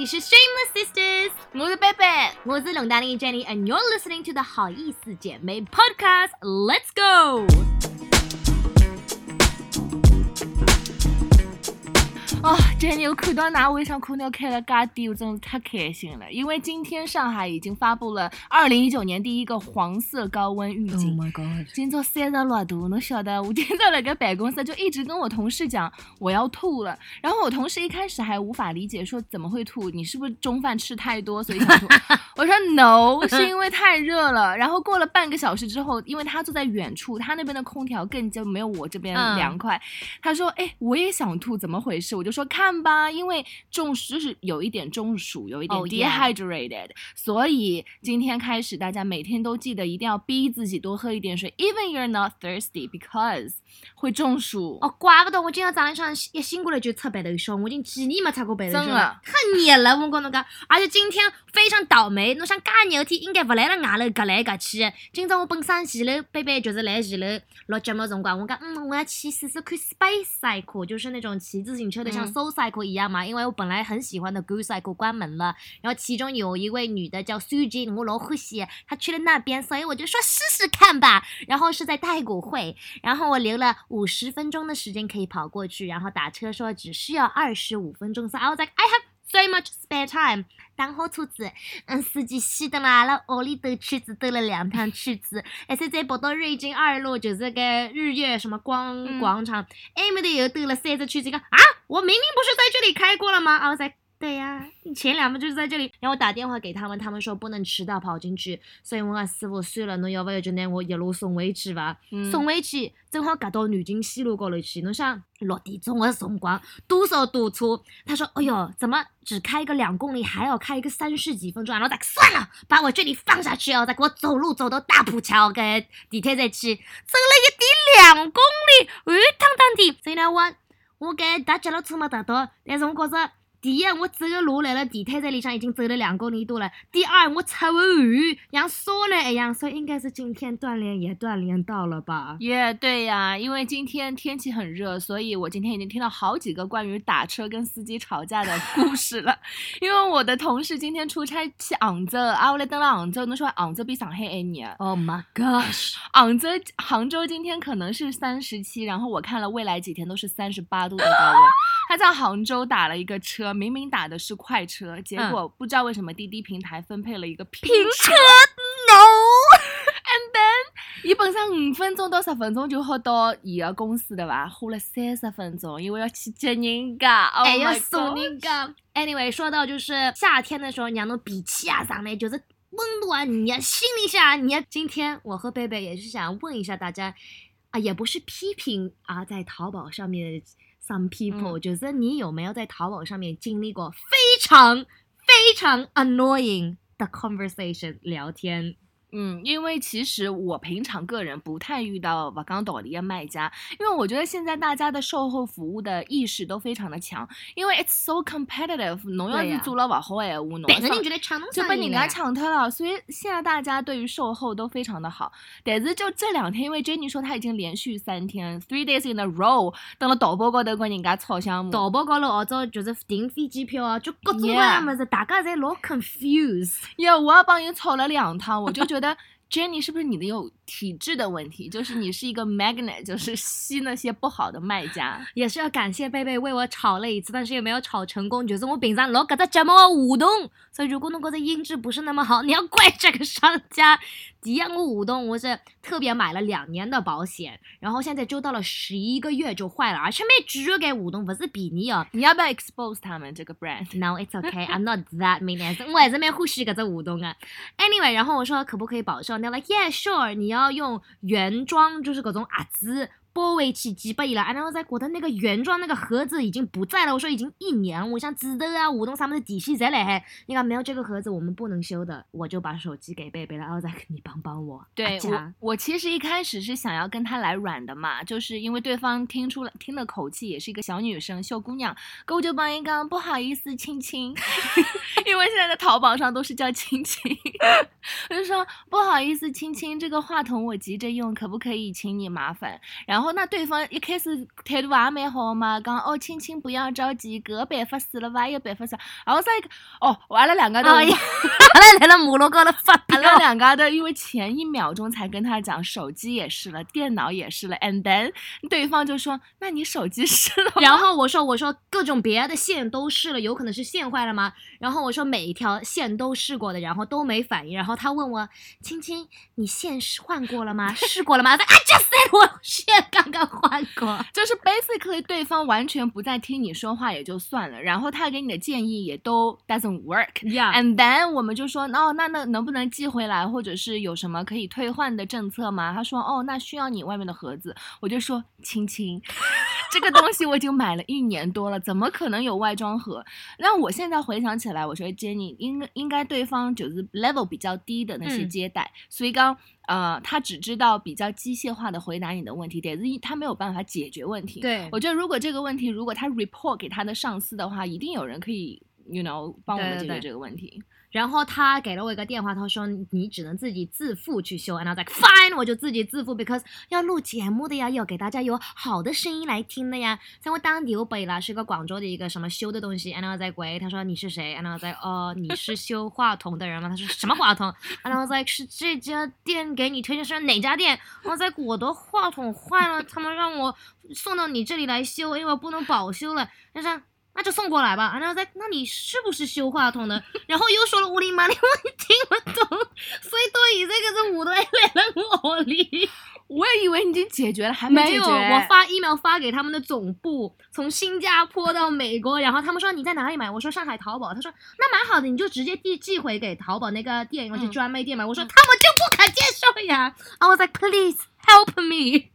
里是 Shameless Sisters，我是贝贝，我是龙达妮 Jenny，and you're listening to the 好意思姐妹 Podcast。Let's go！ 啊，Jenny，我看到哪微商空调开了嘎低，我真的太开心了。因为今天上海已经发布了二零一九年第一个黄色高温预警。Oh my god！今朝三十六度，侬晓得？我今朝那个办公室就一直跟我同事讲我要吐了。然后我同事一开始还无法理解，说怎么会吐？你是不是中饭吃太多所以想吐？我说 No，是因为太热了。然后过了半个小时之后，因为他坐在远处，他那边的空调更加没有我这边凉快。他说：“哎，我也想吐，怎么回事？”我就。说看吧，因为中暑就是有一点中暑，有一点 dehydrated，所以今天开始大家每天都记得一定要逼自己多喝一点水，even you're not thirsty because 会中暑。哦，怪不得我今天早上一醒过来就擦白头霜，我已经几年没擦过白头霜了，太热了，我跟侬讲，而且今天非常倒霉，侬想介热天应该不来了外头隔来隔去。今朝我本身二楼贝贝就是来二楼录节目辰光，我讲嗯我要去试试看 space cycle，就是那种骑自行车的像。S o cycle 一样嘛，因为我本来很喜欢的 Go cycle 关门了，然后其中有一位女的叫 Suji，我老欢喜，她去了那边，所以我就说试试看吧。然后是在太古汇，然后我留了五十分钟的时间可以跑过去，然后打车说只需要二十五分钟。So I was like I have so much spare time，打好车子，嗯，司机熄灯了，阿拉屋里兜圈子兜了两趟圈 子，而且再跑到瑞金二路，就是个日月什么光广场，埃面的又兜了三只圈子，个啊。我明明不是在这里开过了吗？啊，在对呀，前两分就是在这里。然后我打电话给他们，他们说不能迟到跑进去，所以我讲师傅算了，侬要不要就拿我一路送回去吧？送回去正好赶到南京西路高头去。侬想六点钟的辰光多少堵车？他说：“哎呦，怎么只开一个两公里还要开一个三十几分钟？”然后再算了，把我这里放下去哦，再给我走路走到大浦桥跟地铁站去，走了一点两公里，热腾腾的。所以呢，我。我该搭脚踏车没搭到，但是我觉着。第一，我走的路来了地铁站里向已经走了两公里多了。第二，我出完汗，像烧了一样，所以应该是今天锻炼也锻炼到了吧？耶，对呀，因为今天天气很热，所以我今天已经听到好几个关于打车跟司机吵架的故事了。因为我的同事今天出差去杭州，啊，我来等了杭州，侬说杭州比上海还热？Oh my gosh！杭州杭州今天可能是三十七，然后我看了未来几天都是三十八度的高温。他在杭州打了一个车。明明打的是快车，结果不知道为什么滴滴平台分配了一个拼车，no，and then 伊本身五分钟到十分钟就好到伊个公司的吧，花了三十分钟，因为要去接人家，还要送人家。Anyway，说到就是夏天的时候，让侬脾气啊上来，就是温度啊热，心里想热。今天我和贝贝也是想问一下大家，啊，也不是批评啊，在淘宝上面。Some people 就是你有没有在淘宝上面经历过非常非常 annoying 的 conversation 聊天？嗯，因为其实我平常个人不太遇到不讲道理的卖家，因为我觉得现在大家的售后服务的意识都非常的强，因为 it's so competitive，侬要是做了不好闲话，侬就被人家抢脱了，所以现在大家对于售后都非常的好。但是就这两天，因为 Jenny 说她已经连续三天 three days in a row 等了淘宝高头跟人家吵项目，淘宝高头号召就是订飞机票啊，就各种各样么子，大家侪老 confused。呀，我也帮你吵了两趟，我就觉得。的 Jenny 是不是你的有体质的问题？就是你是一个 magnet，就是吸那些不好的卖家。也是要感谢贝贝为我炒了一次，但是也没有炒成功。就是我平常老搿只节目的互动，所以如果侬觉得音质不是那么好，你要怪这个商家。第一，我舞动我是特别买了两年的保险，然后现在就到了十一个月就坏了，而且没直接给舞动，不是比你哦。你要不要 expose 他们这个 brand？No, it's okay. I'm not that mean. 我还是蛮欢喜搿只互动啊。Anyway，然后我说可不可以保证？They're like, yeah, sure. 你要用原装，就是各种盒子。包回去寄拨伊了，然后在觉得那个原装那个盒子已经不在了。我说已经一年，我想纸头啊、互动啥么的底细在来海。你看没有这个盒子，我们不能修的。我就把手机给贝贝了，然后再你帮帮我。对我，我其实一开始是想要跟他来软的嘛，就是因为对方听出了听的口气也是一个小女生、小姑娘，我就帮一刚不好意思，亲亲，因为现在在淘宝上都是叫亲亲，我就说不好意思，亲亲，这个话筒我急着用，可不可以请你麻烦？然后。然后那对方一开始态度也蛮好嘛，讲哦，亲亲不要着急，搿个办法死了伐？有办法死？然后再一个哦，阿拉两个都。哎呀，阿拉来了马路高头发阿飙拉。两个都，因为前一秒钟才跟他讲手机也是了，电脑也是了，and then 对方就说：“那你手机是了？”然后我说我说各种别的线都试了，有可能是线坏了吗？然后我说每一条线都试过的，然后都没反应。然后他问我：“亲亲，你线是换过了吗？试过了吗？”他 I just said 我线刚刚换过。就是 basically 对方完全不再听你说话也就算了，然后他给你的建议也都 doesn't work。Yeah，And then 我们就说，哦，那那能不能寄回来，或者是有什么可以退换的政策吗？他说，哦，那需要你外面的盒子。我就说，亲亲，这个东西我已经买了一年多了，怎么可能有外装盒？那我现在回想起来，我说 Jenny 应该应该对方就是 level 比较低的那些嗯接待，所以刚呃，他只知道比较机械化的回答你的问题，但是他没有办法解决问题。对我觉得如果这个问题如果他 report 给他的上司的话，一定有人可以。You know，帮我们解决这个问题。然后他给了我一个电话，他说你只能自己自付去修。然后 like fine，我就自己自付，because 要录节目的呀，要给大家有好的声音来听的呀。在我当地我背了，是个广州的一个什么修的东西。然后在鬼，他说你是谁？然后在哦，你是修话筒的人吗？他说什么话筒？然后在是这家店给你推荐是哪家店？然后在我的话筒坏了，他们让我送到你这里来修，因为我不能保修了。他说。那就送过来吧。然后在，那你是不是修话筒的？然后又说了乌里麻里，我也听不懂。所以对于这个是我都来了我里。我也以为你已经解决了，还没有，解决。我发 email 发给他们的总部，从新加坡到美国，然后他们说你在哪里买？我说上海淘宝。他说那蛮好的，你就直接寄寄回给淘宝那个店，因为是嗯专卖店嘛。我说他们就不肯接受呀。I was like please help me。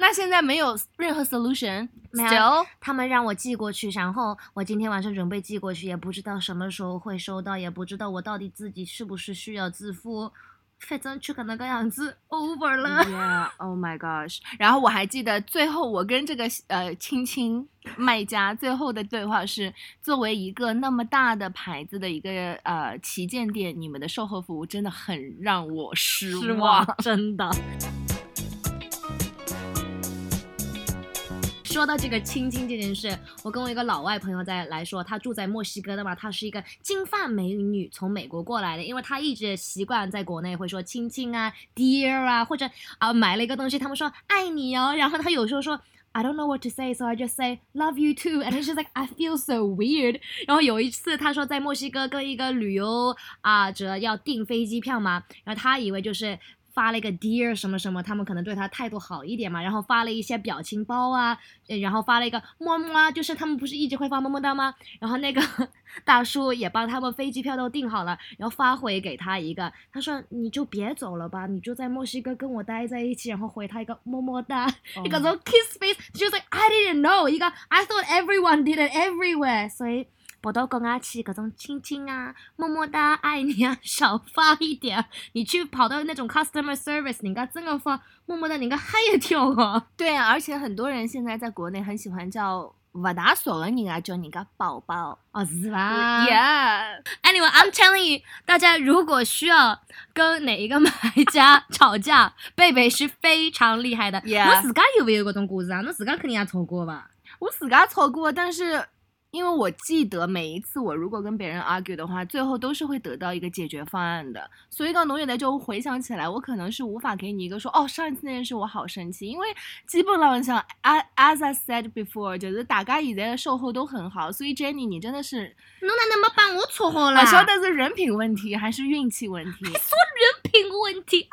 那现在没有任何 solution。没有他们让我寄过去，然后我今天晚上准备寄过去，也不知道什么时候会收到，也不知道我到底自己是不是需要自付。反正就可那个样子 over 了。Yeah，Oh my gosh！然后我还记得最后我跟这个呃亲亲卖家最后的对话是：作为一个那么大的牌子的一个呃旗舰店，你们的售后服务真的很让我失失。望，真的。说到这个亲亲这件事，我跟我一个老外朋友在来说，他住在墨西哥的嘛，她是一个金发美女，从美国过来的，因为她一直习惯在国内会说亲亲啊、dear 啊，或者啊买了一个东西，他们说爱你哦，然后他有时候说。I don't know what to say, so I just say love you too. And she's like, I feel so weird. 然后有一次，他说在墨西哥跟一个旅游啊者要订飞机票嘛，然后他以为就是发了一个 dear 什么什么，他们可能对他态度好一点嘛，然后发了一些表情包啊，呃然后发了一个么么啊，就是他们不是一直会发么么哒吗？然后那个 大叔也帮他们飞机票都订好了，然后发回给他一个，他说你就别走了吧，你就在墨西哥跟我待在一起，然后回他一个么么哒，一个 Oh 种 kiss face，就是 I didn't know，一个 I thought everyone did it everywhere，所以。跑到公安去，各种亲亲啊、么么哒、爱你啊，少发一点。你去跑到那种 customer service，人家真的发么么哒，人家嗨一跳哦。对啊，而且很多人现在在国内很喜欢叫不大熟的人啊，叫人家宝宝。哦，是吧 Yeah，Anyway，I'm telling you，大家如果需要跟哪一个买家吵架，贝贝是非常厉害的。Yeah 我自家有没有这种故事啊？侬自家肯定也吵过吧？我自家吵过，但是因为我记得每一次我如果跟别人 argue 的话，最后都是会得到一个解决方案的。所以刚侬现在就回想起来，我可能是无法给你一个说哦，上一次那件事我好生气，因为基本上像 as as I said before，就是大家现在的售后都很好，所以 Jenny 你真的是侬哪能没帮我撮合了？不晓得是人品问题还是运气问题。说人品问题。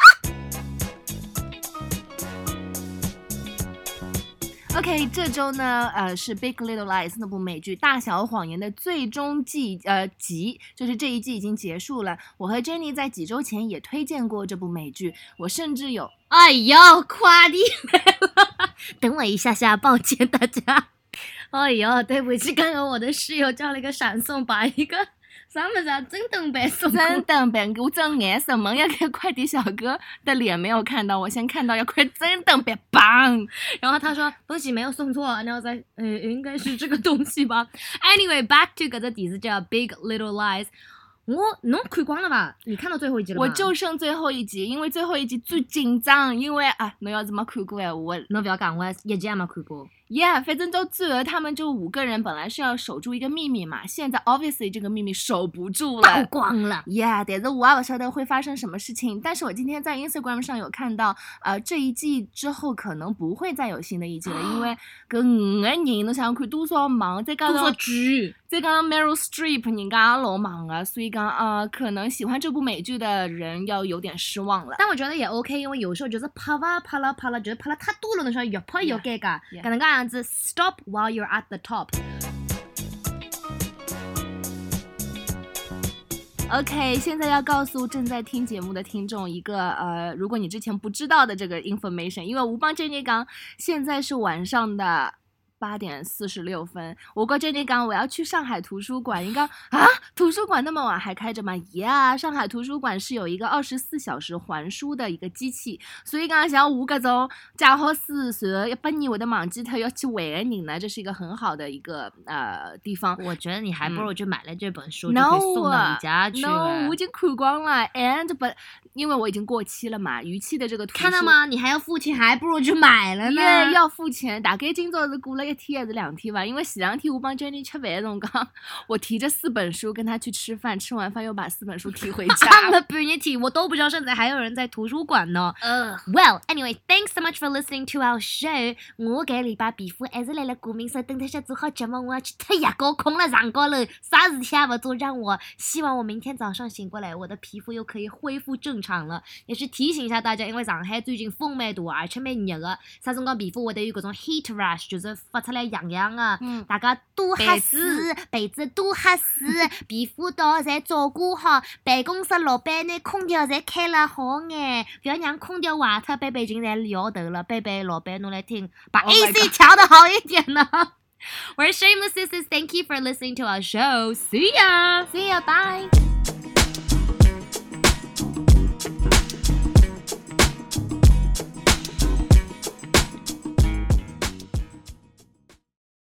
OK，这周呢，呃，是《Big Little Lies》那部美剧《大小谎言》的最终季，呃，集，就是这一季已经结束了。我和 Jenny 在几周前也推荐过这部美剧，我甚至有哎呦，快递来了！等我一下下，抱歉大家。哎呦，对不起，刚刚我的室友叫了一个闪送，把一个啥么子啊，真等白送过真等白我真眼神蒙一个快递小哥的脸没有看到，我先看到一块真等白棒。然后他说东西没有送错，然后再呃应该是这个东西吧。Anyway，back to 搿只电视剧叫《Big Little Lies》。我侬看光了吧？你看到最后一集了我？就剩最后一集，因为最后一集最紧张，因为啊，侬要是没看过哎，我侬不要讲，我一集也没看过。Yeah，反正到最后他们就五个人本来是要守住一个秘密嘛，现在 obviously 这个秘密守不住了曝。光了，Yeah，但是我也不晓得会发生什么事情。但是我今天在 Instagram 上有看到，呃，这一季之后可能不会再有新的一季了，因为搿五个人，侬想想看多少忙，再加多少上剧？再加上 Meryl Streep，人家也老忙啊，所以讲呃，可能喜欢这部美剧的人要有点失望了。但我觉得也 OK，因为有时候就是拍吧拍了拍了，就是拍了太多了，侬晓得越拍越尴尬。搿能介样子，stop while you're at the top。OK，现在要告诉正在听节目的听众一个呃，如果你之前不知道的这个 information，因为吴邦 Jenny 讲现在是晚上的。八点四十六分，我跟 Jenny 讲我要去上海图书馆，一个 啊，图书馆那么晚还开着吗？呀、上海图书馆是有一个二十四小时还书的一个机器，所以讲像我搿种借好书，随后一百年会得忘记脱要去还的人呢，这是一个很好的一个呃地方。我觉得你还不如就买了这本书，送到你家去 No，了我已经看光了，and but 因为我已经过期了嘛，逾期的这个图书看到？吗？你还要付钱，还不如就买了呢。耶，要付钱。大概今朝是过了一天还是两天吧？因为前两天我帮 Jenny 吃饭的辰光，我提着四本书跟她去吃饭，吃完饭又把四本书提回家。看了半日天，我都不知道现在还有人在图书馆呢。呃，Well, anyway, thanks so much for listening to our show. 我搿礼拜皮肤还是来了过敏，所以等特歇做好节目，我要去脱牙膏，空了床高头，啥事体也不做，让我希望我明天早上醒过来，我的皮肤又可以恢复正常了。也是提醒一下大家，因为上海最近风蛮大，而且蛮热的，啥辰光皮肤会得有搿种 heat rash，就是发出来痒痒的。嗯大家多喝被水，被子多喝水，皮肤到侪照顾好。办公室老板呢，空调侪开了好眼，不要让空调坏脱。贝贝已经在摇头了，贝贝老板侬来听，把 Oh AC 调的好一点呢。We're Shameless Sisters. Thank you for listening to our show. See ya. See ya, bye.